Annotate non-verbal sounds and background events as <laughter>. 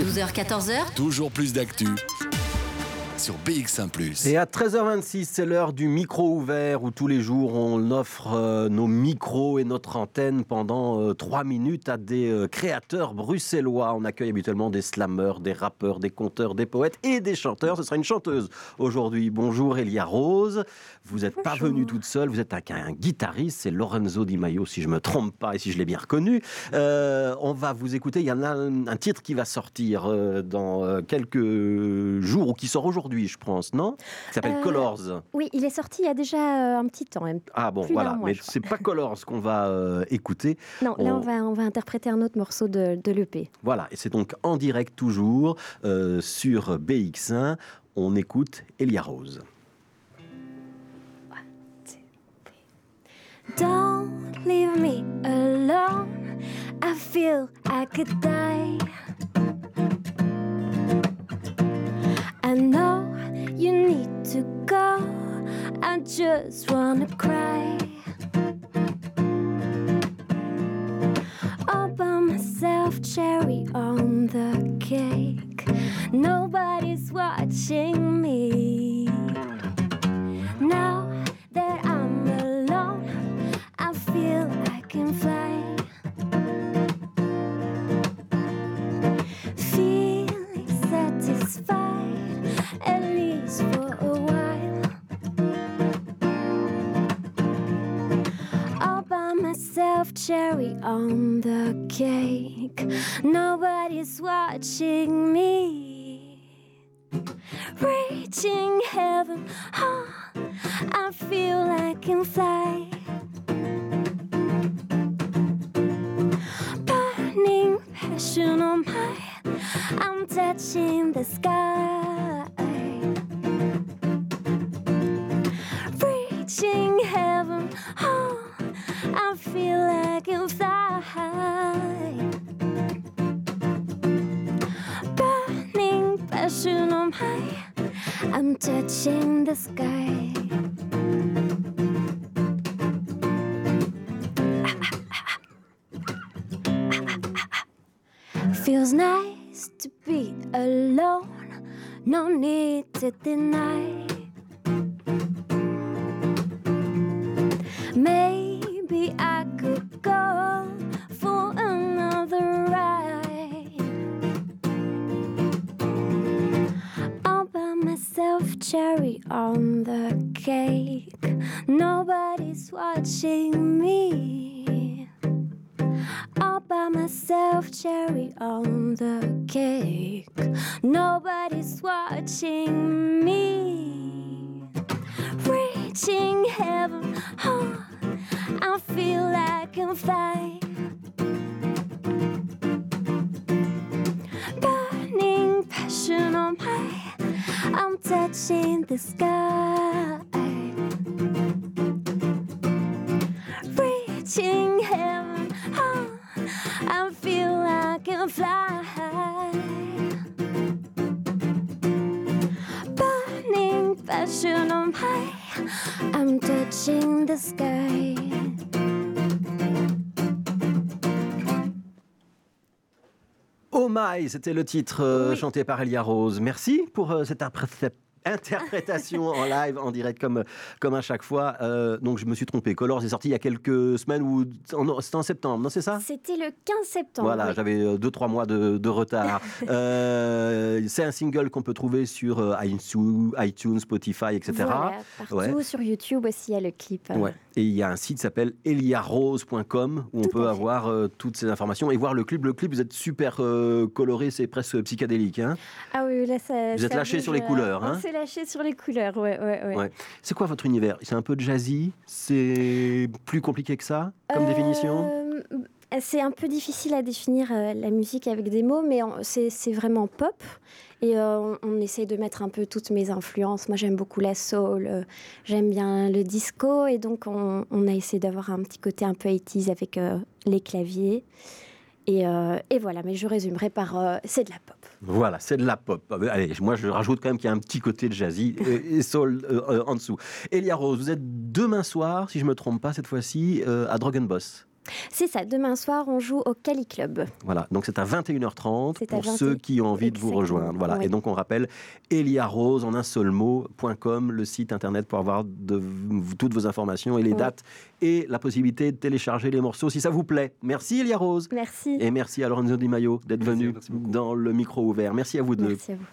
12h-14h, Toujours plus d'actu sur BX1 Et à 13h26, c'est l'heure du micro ouvert où tous les jours on offre euh, nos micros et notre antenne pendant euh, 3 minutes à des euh, créateurs bruxellois. On accueille habituellement des slammeurs, des rappeurs, des conteurs, des poètes et des chanteurs. Ce sera une chanteuse aujourd'hui. Bonjour Elia Rose. Vous n'êtes pas venue toute seule, vous êtes un, un guitariste, c'est Lorenzo Di Maio si je me trompe pas et si je l'ai bien reconnu. Euh, on va vous écouter, il y en a un, un titre qui va sortir euh, dans euh, quelques jours ou qui sort aujourd'hui je pense, non? Il s'appelle Euh, Colors. Oui, il est sorti il y a déjà euh, un petit temps. même. Ah bon, voilà, mois, mais c'est pas Colors qu'on va euh, écouter. Non, là On- on va, on va interpréter un autre morceau de, de l'EP. Voilà, et c'est donc en direct toujours euh, sur BX1. On écoute Elia Rose. Don't leave me alone. I feel I could die. Just wanna cry. All by myself, cherry on the cake. Nobody's watching me. By myself, cherry on the cake. Nobody's watching me. Reaching heaven, oh, I feel like I can fly. Burning passion on my, I'm touching the sky. Fly. Burning passion on my, I'm touching the sky. Feels nice to be alone, no need to deny. Myself, cherry on the cake. Nobody's watching me. All by myself, cherry on the cake. Nobody's watching me. Reaching heaven, oh, I feel like I'm fly. Touching the sky. Reaching heaven, oh, I feel I can fly. Burning passion on my, I'm touching the sky. C'était le titre euh, Oui. chanté par Elia Rose. Merci pour euh, cette impré- interprétation en live, en direct, comme, comme à chaque fois. Euh, donc je me suis trompé. Colors est sorti il y a quelques semaines ou en- c'était en septembre, non c'est ça? C'était le 15 septembre. Voilà, oui. j'avais 2-3 mois de, de retard. <laughs> Euh, c'est un single qu'on peut trouver sur euh, iTunes, Spotify, etc. Voilà, partout Ouais. sur YouTube aussi, il y a le clip. euh. Ouais. Et il y a un site qui s'appelle eliarose.com où on peut avoir euh, toutes ces informations et voir le clip. Le clip, vous êtes super euh, coloré, c'est presque psychédélique. Hein? Ah oui, là, ça. Vous êtes lâché sur les euh, couleurs, hein? S'est lâché sur les couleurs, ouais, ouais, ouais. Ouais. c'est quoi votre univers? C'est un peu jazzy? C'est plus compliqué que ça comme Euh, définition? C'est un peu difficile à définir euh, la musique avec des mots, mais c'est c'est vraiment pop. Et euh, on, on essaye de mettre un peu toutes mes influences. Moi, j'aime beaucoup la soul, euh, j'aime bien le disco, et donc on, on a essayé d'avoir un petit côté un peu 80s avec les claviers. Et, et voilà, mais je résumerai par c'est de la pop. Voilà, c'est de la pop. Allez, moi je rajoute quand même qu'il y a un petit côté de jazzy et, soul euh, euh, en dessous. Elia Rose, vous êtes demain soir, si je me trompe pas cette fois-ci, euh, à Drogen Boss. C'est ça, demain soir, on joue au Cali Club. Voilà, donc c'est à 21h30 C'est à pour 20. ceux qui ont envie de vous rejoindre. Voilà, ouais. et donc on rappelle Elia Rose en un seul mot.com, le site internet pour avoir de, toutes vos informations et les Ouais. dates et la possibilité de télécharger les morceaux si ça vous plaît. Merci Elia Rose. Merci. Et merci à Lorenzo Di Maio d'être venu dans le micro ouvert. Merci à vous deux. Merci à vous.